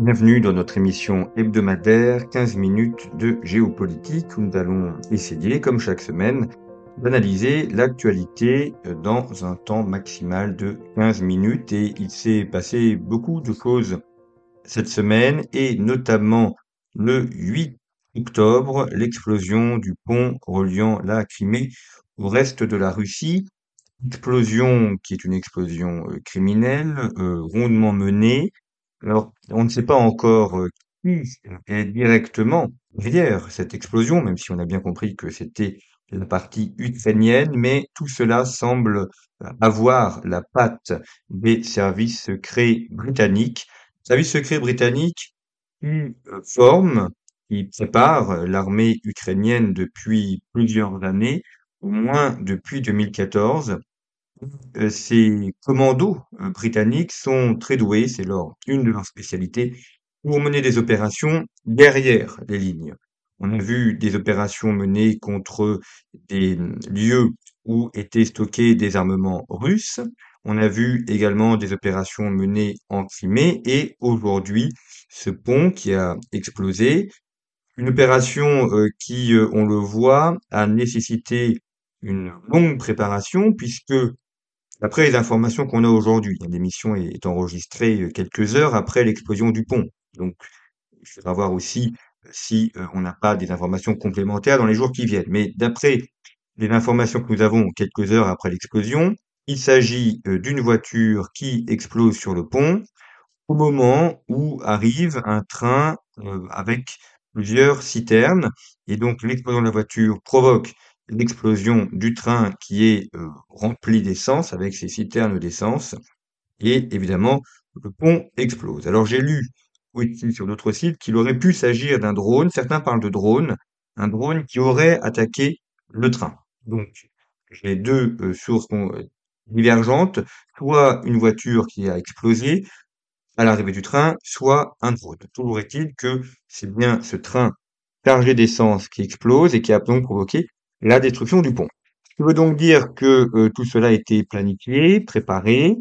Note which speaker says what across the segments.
Speaker 1: Bienvenue dans notre émission hebdomadaire 15 minutes de géopolitique où nous allons essayer, comme chaque semaine, d'analyser l'actualité dans un temps maximal de 15 minutes et il s'est passé beaucoup de choses cette semaine et notamment le 8 octobre, l'explosion du pont reliant la Crimée au reste de la Russie. Explosion qui est une explosion euh, criminelle, euh, rondement menée. Alors, on ne sait pas encore euh, qui est directement derrière cette explosion, même si on a bien compris que c'était la partie ukrainienne, mais tout cela semble avoir la patte des services secrets britanniques. Services secrets britanniques qui forment, qui préparent l'armée ukrainienne depuis plusieurs années, au moins depuis 2014. Euh, ces commandos euh, britanniques sont très doués, c'est leur une de leurs spécialités, pour mener des opérations derrière les lignes. On a vu des opérations menées contre des lieux où étaient stockés des armements russes. On a vu également des opérations menées en Crimée et aujourd'hui ce pont qui a explosé. Une opération euh, qui, on le voit, a nécessité une longue préparation puisque D'après les informations qu'on a aujourd'hui, l'émission est enregistrée euh, quelques heures après l'explosion du pont. Donc, il faudra voir aussi euh, si euh, on n'a pas des informations complémentaires dans les jours qui viennent. Mais d'après les informations que nous avons quelques heures après l'explosion, il s'agit d'une voiture qui explose sur le pont au moment où arrive un train avec plusieurs citernes. Et donc l'explosion de la voiture provoque l'explosion du train qui est euh, rempli d'essence avec ses citernes d'essence et évidemment le pont explose. Alors j'ai lu oui, sur d'autres sites qu'il aurait pu s'agir d'un drone, certains parlent de drone, un drone qui aurait attaqué le train. Donc j'ai deux euh, sources divergentes, soit une voiture qui a explosé à l'arrivée du train, soit un drone. Toujours est-il que c'est bien ce train chargé d'essence qui explose et qui a donc provoqué la destruction du pont. Ce qui veut donc dire que euh, tout cela a été planifié, préparé.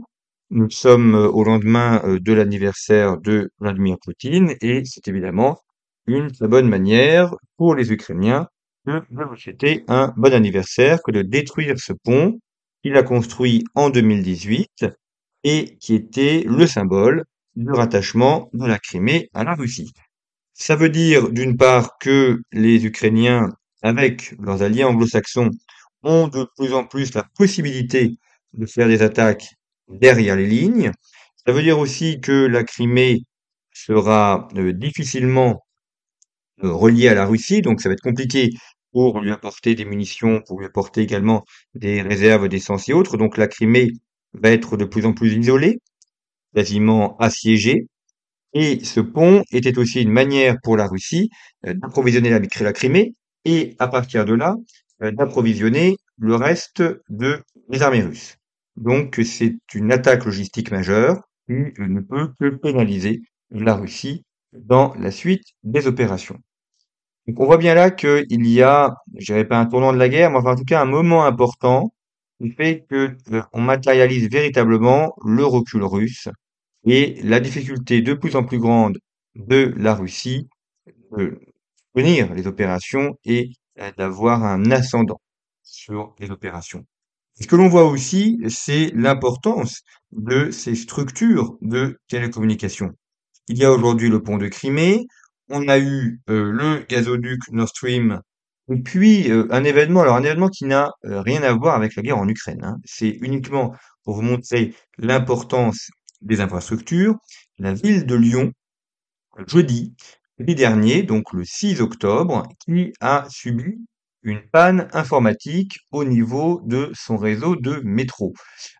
Speaker 1: Nous sommes euh, au lendemain euh, de l'anniversaire de Vladimir Poutine et c'est évidemment une très bonne manière pour les Ukrainiens de souhaiter un bon anniversaire que de détruire ce pont qu'il a construit en 2018 et qui était le symbole du rattachement de la Crimée à la Russie. Ça veut dire d'une part que les Ukrainiens avec leurs alliés anglo-saxons, ont de plus en plus la possibilité de faire des attaques derrière les lignes. Ça veut dire aussi que la Crimée sera euh, difficilement euh, reliée à la Russie, donc ça va être compliqué pour lui apporter des munitions, pour lui apporter également des réserves d'essence et autres. Donc la Crimée va être de plus en plus isolée, quasiment assiégée. Et ce pont était aussi une manière pour la Russie euh, d'approvisionner la Crimée et à partir de là, euh, d'approvisionner le reste de les armées russes. Donc c'est une attaque logistique majeure qui ne peut que pénaliser la Russie dans la suite des opérations. Donc on voit bien là qu'il y a, je dirais pas un tournant de la guerre, mais enfin en tout cas un moment important qui fait que euh, on matérialise véritablement le recul russe et la difficulté de plus en plus grande de la Russie de les opérations et euh, d'avoir un ascendant sur les opérations. Ce que l'on voit aussi, c'est l'importance de ces structures de télécommunications. Il y a aujourd'hui le pont de Crimée, on a eu euh, le gazoduc Nord Stream, et puis euh, un événement, alors un événement qui n'a rien à voir avec la guerre en Ukraine. Hein. C'est uniquement pour vous montrer l'importance des infrastructures. La ville de Lyon, jeudi, dernier, donc le 6 octobre, qui a subi une panne informatique au niveau de son réseau de métro.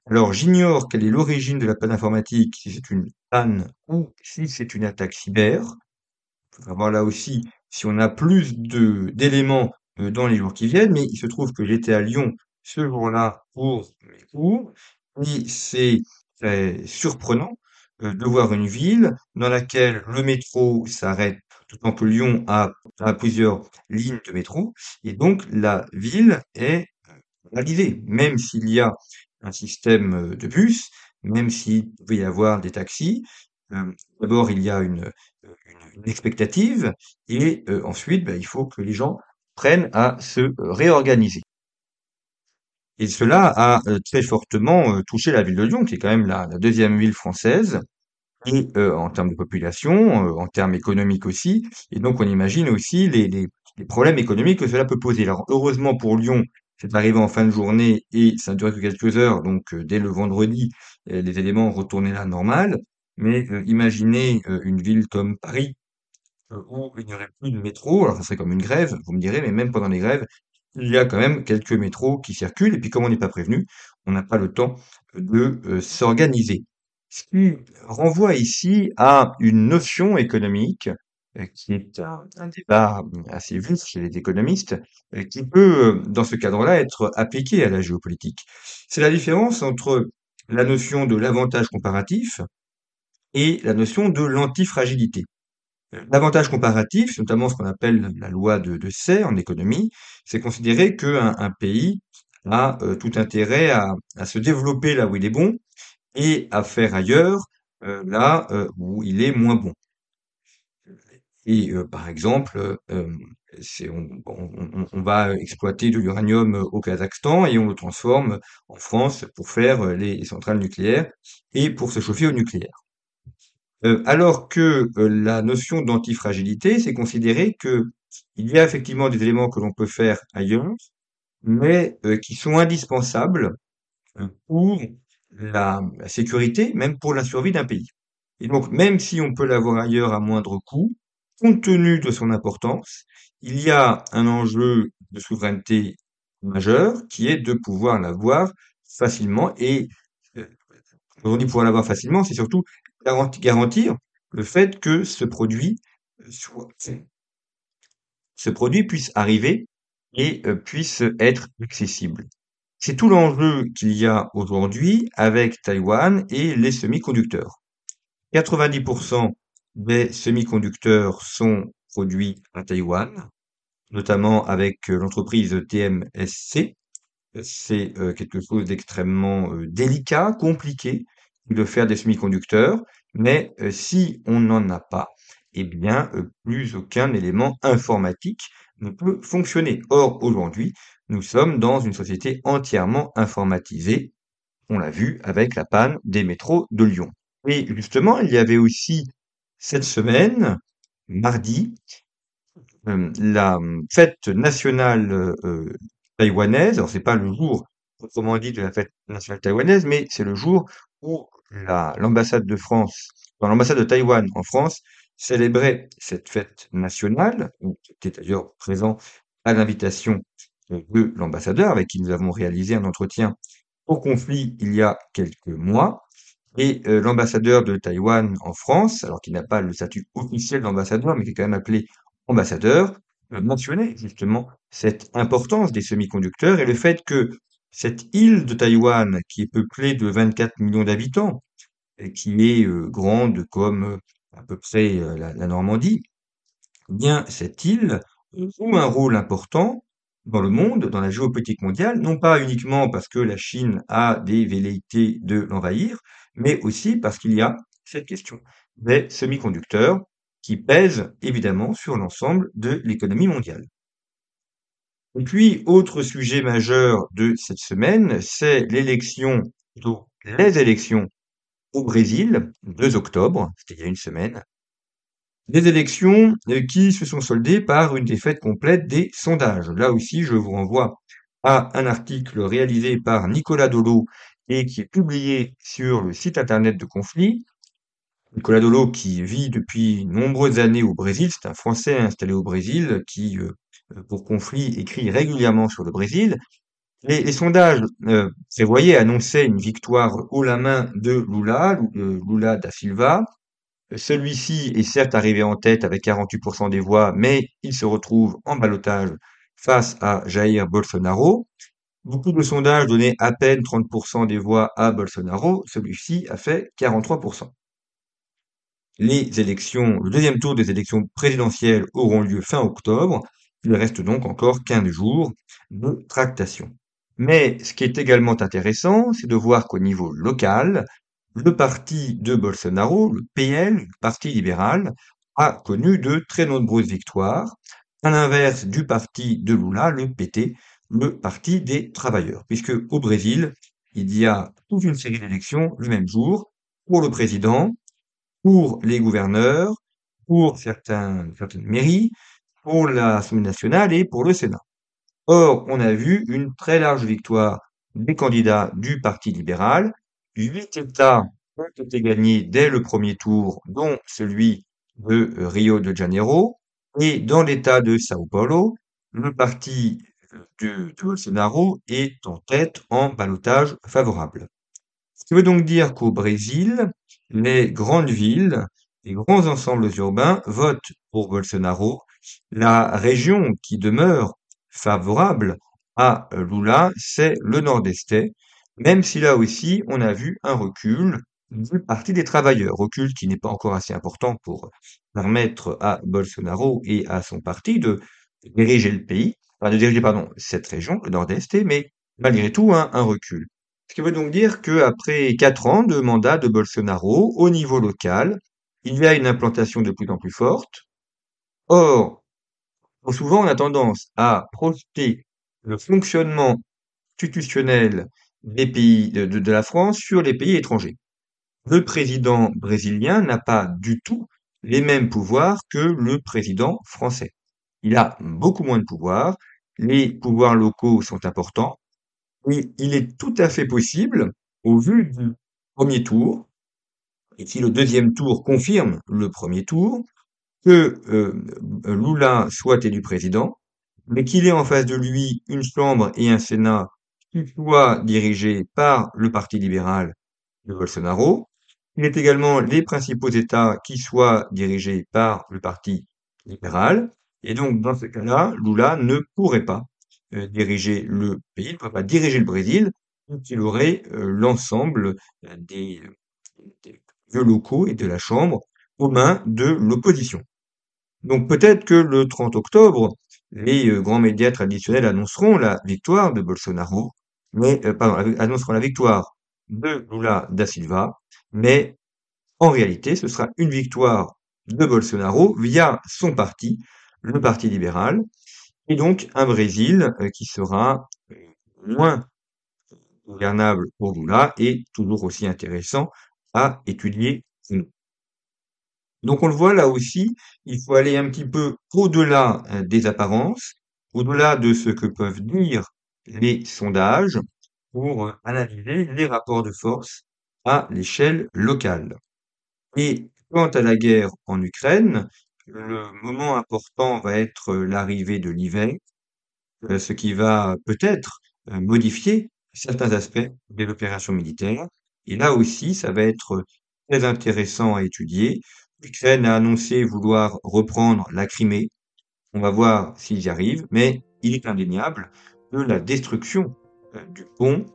Speaker 1: Alors j'ignore quelle est l'origine de la panne informatique, si c'est une panne ou si c'est une attaque cyber. Il faudra voir là aussi si on a plus d'éléments euh, dans les jours qui viennent, mais il se trouve que j'étais à Lyon ce jour-là pour mes cours, et c'est surprenant euh, de voir une ville dans laquelle le métro s'arrête, tout en que Lyon a, plusieurs lignes de métro, et donc la ville est paralysée, même s'il y a un système euh, de bus, même s'il peut y avoir des taxis. Euh, d'abord, il y a une, une, expectative, et ensuite, ben, il faut que les gens prennent à se réorganiser. Et cela a euh, très fortement euh, touché la ville de Lyon, qui est quand même la deuxième ville française, et euh, en termes de population, en termes économiques aussi. Et donc on imagine aussi les, les, les, problèmes économiques que cela peut poser. Alors heureusement pour Lyon, c'est arrivé en fin de journée et ça ne durait que quelques heures, donc dès le vendredi, les éléments retournaient à la normale. Mais imaginez une ville comme Paris, où il n'y aurait plus de métro, alors ça serait comme une grève, vous me direz, mais même pendant les grèves, il y a quand même quelques métros qui circulent, et puis comme on n'est pas prévenu, on n'a pas le temps de euh, s'organiser. Ce qui renvoie ici à une notion économique euh, qui est un, débat assez vif chez les économistes, euh, qui peut, dans ce cadre-là, être appliqué à la géopolitique. C'est la différence entre la notion de l'avantage comparatif et la notion de l'antifragilité. L'avantage comparatif, notamment ce qu'on appelle la loi de, de en économie, c'est considérer qu'un un pays a euh, tout intérêt à, se développer là où il est bon et à faire ailleurs euh, là euh, où il est moins bon. Et par exemple, on, on, va exploiter de l'uranium au Kazakhstan et on le transforme en France pour faire les centrales nucléaires et pour se chauffer au nucléaire. Euh, alors que euh, la notion d'antifragilité, c'est considérer que il y a effectivement des éléments que l'on peut faire ailleurs, mais euh, qui sont indispensables pour la, sécurité, même pour la survie d'un pays. Et donc, même si on peut l'avoir ailleurs à moindre coût, compte tenu de son importance, il y a un enjeu de souveraineté majeur qui est de pouvoir l'avoir facilement et quand on dit pouvoir l'avoir facilement, c'est surtout garantir le fait que ce produit euh, ce produit puisse arriver et euh, puisse être accessible. C'est tout l'enjeu qu'il y a aujourd'hui avec Taïwan et les semi-conducteurs. 90% des semi-conducteurs sont produits à Taïwan, notamment avec euh, l'entreprise TMSC. C'est quelque chose d'extrêmement délicat, compliqué, de faire des semi-conducteurs, mais euh, si on n'en a pas, eh bien, euh, plus aucun élément informatique ne peut fonctionner. Or, aujourd'hui, nous sommes dans une société entièrement informatisée. On l'a vu avec la panne des métros de Lyon. Et justement, il y avait aussi cette semaine, mardi, euh, la fête nationale taïwanaise. Alors, c'est pas le jour autrement dit de la fête nationale taïwanaise, mais c'est le jour où l'ambassade de France, l'ambassade de Taïwan en France, célébrait cette fête nationale, qui était d'ailleurs présent à l'invitation de l'ambassadeur, avec qui nous avons réalisé un entretien au conflit il y a quelques mois. Et euh, l'ambassadeur de Taïwan en France, alors qu'il n'a pas le statut officiel d'ambassadeur, mais qui est quand même appelé ambassadeur, euh, mentionnait justement cette importance des semi-conducteurs et le fait que cette île de Taïwan, qui est peuplée de 24 millions d'habitants, qui est euh, grande comme euh, à peu près euh, la, Normandie, eh bien cette île joue un rôle important dans le monde, dans la géopolitique mondiale, non pas uniquement parce que la Chine a des velléités de l'envahir, mais aussi parce qu'il y a cette question des semi-conducteurs qui pèsent évidemment sur l'ensemble de l'économie mondiale. Et puis, autre sujet majeur de cette semaine, c'est l'élection, les élections au Brésil, 2 octobre, c'était il y a une semaine. Des élections euh, qui se sont soldées par une défaite complète des sondages. Là aussi, je vous renvoie à un article réalisé par Nicolas Dolo et qui est publié sur le site internet de Conflit. Nicolas Dolo qui vit depuis nombreuses années au Brésil, c'est un Français installé au Brésil qui euh, pour conflit écrit régulièrement sur le Brésil. Les, sondages euh, prévoyaient, annonçaient une victoire haut la main de Lula, Lula da Silva. Celui-ci est certes arrivé en tête avec 48% des voix, mais il se retrouve en balotage face à Jair Bolsonaro. Beaucoup de sondages donnaient à peine 30% des voix à Bolsonaro, celui-ci a fait 43%. Les élections, le deuxième tour des élections présidentielles auront lieu fin octobre. Il reste donc encore 15 jours de tractation. Mais ce qui est également intéressant, c'est de voir qu'au niveau local, le parti de Bolsonaro, le PL, le Parti libéral, a connu de très nombreuses victoires, à l'inverse du parti de Lula, le PT, le Parti des travailleurs, puisque au Brésil, il y a toute une série d'élections le même jour pour le président, pour les gouverneurs, pour certains, certaines mairies, pour l'Assemblée nationale et pour le Sénat. Or, on a vu une très large victoire des candidats du Parti libéral. Huit États ont été gagnés dès le premier tour, dont celui de Rio de Janeiro. Et dans l'État de Sao Paulo, le parti de, Bolsonaro est en tête en balotage favorable. Ce qui veut donc dire qu'au Brésil, les grandes villes, les grands ensembles urbains votent pour Bolsonaro. La région qui demeure favorable à Lula, c'est le Nord-Est, même si là aussi on a vu un recul du Parti des travailleurs, recul qui n'est pas encore assez important pour permettre à Bolsonaro et à son parti de diriger le pays, enfin de diriger pardon cette région, le Nord-Est, mais malgré tout un, un recul. Ce qui veut donc dire qu'après quatre ans de mandat de Bolsonaro au niveau local, il y a une implantation de plus en plus forte. Or, souvent, on a tendance à projeter le fonctionnement institutionnel des pays de, la France sur les pays étrangers. Le président brésilien n'a pas du tout les mêmes pouvoirs que le président français. Il a beaucoup moins de pouvoirs, les pouvoirs locaux sont importants, et il est tout à fait possible, au vu du premier tour, et si le deuxième tour confirme le premier tour, que euh, Lula soit élu président, mais qu'il ait en face de lui une Chambre et un Sénat qui soient dirigés par le Parti libéral de Bolsonaro, il est également les principaux États qui soient dirigés par le Parti libéral, et donc dans ce cas-là, Lula ne pourrait pas euh, diriger le pays, il ne pourrait pas diriger le Brésil, il aurait euh, l'ensemble des, des locaux et de la Chambre aux mains de l'opposition. Donc peut-être que le 30 octobre, les euh, grands médias traditionnels annonceront la victoire de Bolsonaro, mais euh, pardon, annonceront la victoire de Lula da Silva, mais en réalité, ce sera une victoire de Bolsonaro via son parti, le Parti libéral, et donc un Brésil euh, qui sera moins gouvernable pour Lula et toujours aussi intéressant à étudier donc on le voit là aussi, il faut aller un petit peu au-delà euh, des apparences, au-delà de ce que peuvent dire les sondages pour euh, analyser les rapports de force à l'échelle locale. Et quant à la guerre en Ukraine, le moment important va être l'arrivée de l'hiver, euh, ce qui va peut-être modifier certains aspects de l'opération militaire. Et là aussi, ça va être très intéressant à étudier L'Ukraine a annoncé vouloir reprendre la Crimée. On va voir s'ils y arrivent, mais il est indéniable la destruction euh, du pont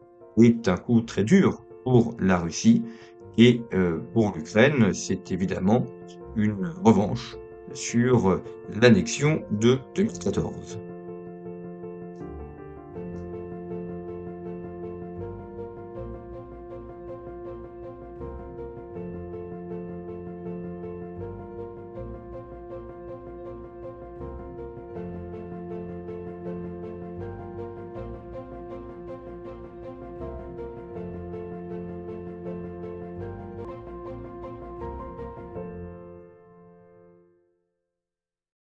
Speaker 1: est un coup très dur pour la Russie et euh, pour l'Ukraine, c'est évidemment une revanche sur l'annexion de 2014.